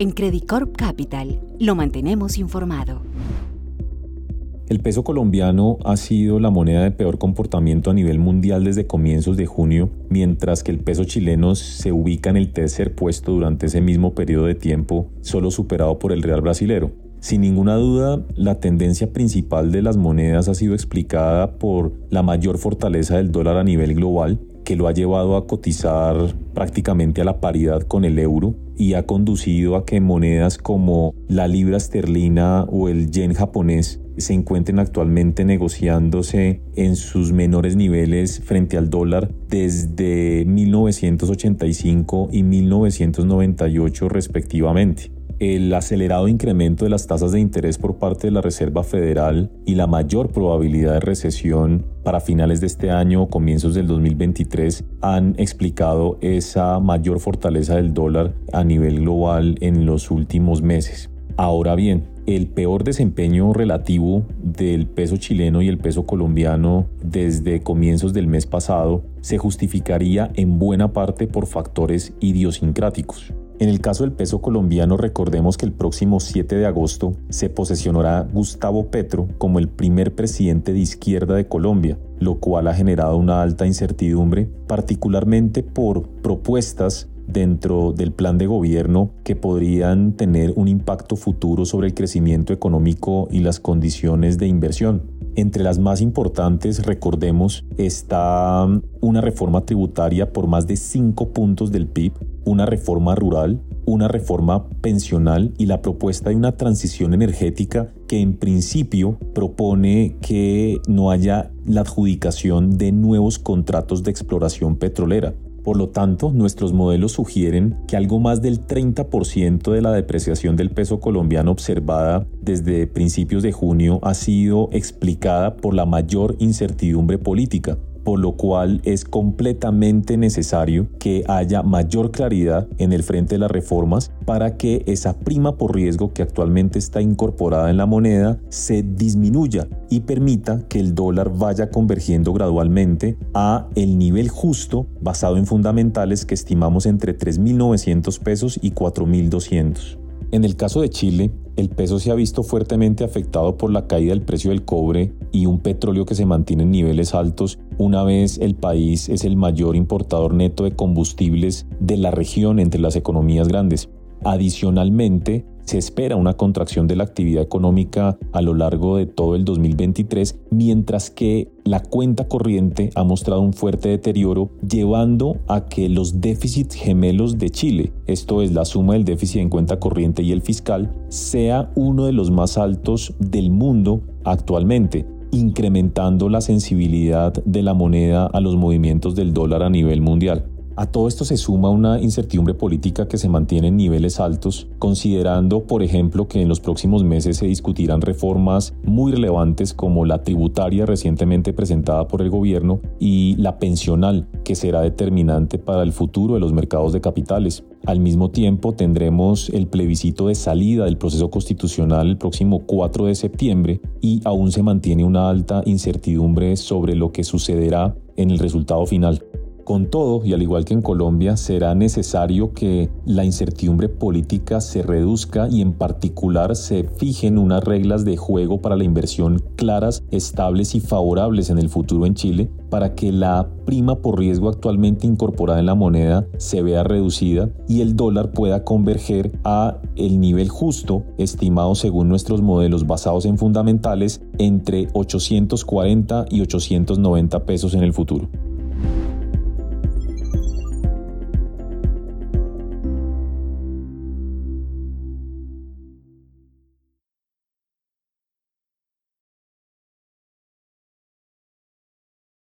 En Credit Corp Capital lo mantenemos informado. El peso colombiano ha sido la moneda de peor comportamiento a nivel mundial desde comienzos de junio, mientras que el peso chileno se ubica en el tercer puesto durante ese mismo periodo de tiempo, solo superado por el real brasilero. Sin ninguna duda, la tendencia principal de las monedas ha sido explicada por la mayor fortaleza del dólar a nivel global, que lo ha llevado a cotizar prácticamente a la paridad con el euro y ha conducido a que monedas como la libra esterlina o el yen japonés se encuentren actualmente negociándose en sus menores niveles frente al dólar desde 1985 y 1998 respectivamente el acelerado incremento de las tasas de interés por parte de la Reserva Federal y la mayor probabilidad de recesión para finales de este año o comienzos del 2023 han explicado esa mayor fortaleza del dólar a nivel global en los últimos meses. Ahora bien, el peor desempeño relativo del peso chileno y el peso colombiano desde comienzos del mes pasado se justificaría en buena parte por factores idiosincráticos. En el caso del peso colombiano, recordemos que el próximo 7 de agosto se posesionará Gustavo Petro como el primer presidente de izquierda de Colombia, lo cual ha generado una alta incertidumbre, particularmente por propuestas dentro del plan de gobierno que podrían tener un impacto futuro sobre el crecimiento económico y las condiciones de inversión. Entre las más importantes, recordemos, está una reforma tributaria por más de 5 puntos del PIB, una reforma rural, una reforma pensional y la propuesta de una transición energética que en principio propone que no haya la adjudicación de nuevos contratos de exploración petrolera. Por lo tanto, nuestros modelos sugieren que algo más del 30% de la depreciación del peso colombiano observada desde principios de junio ha sido explicada por la mayor incertidumbre política, por lo cual es completamente necesario que haya mayor claridad en el frente de las reformas para que esa prima por riesgo que actualmente está incorporada en la moneda se disminuya y permita que el dólar vaya convergiendo gradualmente a el nivel justo basado en fundamentales que estimamos entre 3.900 pesos y 4.200. En el caso de Chile, el peso se ha visto fuertemente afectado por la caída del precio del cobre y un petróleo que se mantiene en niveles altos una vez el país es el mayor importador neto de combustibles de la región entre las economías grandes. Adicionalmente, se espera una contracción de la actividad económica a lo largo de todo el 2023, mientras que la cuenta corriente ha mostrado un fuerte deterioro, llevando a que los déficits gemelos de Chile, esto es la suma del déficit en cuenta corriente y el fiscal, sea uno de los más altos del mundo actualmente incrementando la sensibilidad de la moneda a los movimientos del dólar a nivel mundial. A todo esto se suma una incertidumbre política que se mantiene en niveles altos, considerando, por ejemplo, que en los próximos meses se discutirán reformas muy relevantes como la tributaria recientemente presentada por el gobierno y la pensional, que será determinante para el futuro de los mercados de capitales. Al mismo tiempo tendremos el plebiscito de salida del proceso constitucional el próximo 4 de septiembre y aún se mantiene una alta incertidumbre sobre lo que sucederá en el resultado final. Con todo, y al igual que en Colombia, será necesario que la incertidumbre política se reduzca y en particular se fijen unas reglas de juego para la inversión claras, estables y favorables en el futuro en Chile para que la prima por riesgo actualmente incorporada en la moneda se vea reducida y el dólar pueda converger a el nivel justo estimado según nuestros modelos basados en fundamentales entre 840 y 890 pesos en el futuro.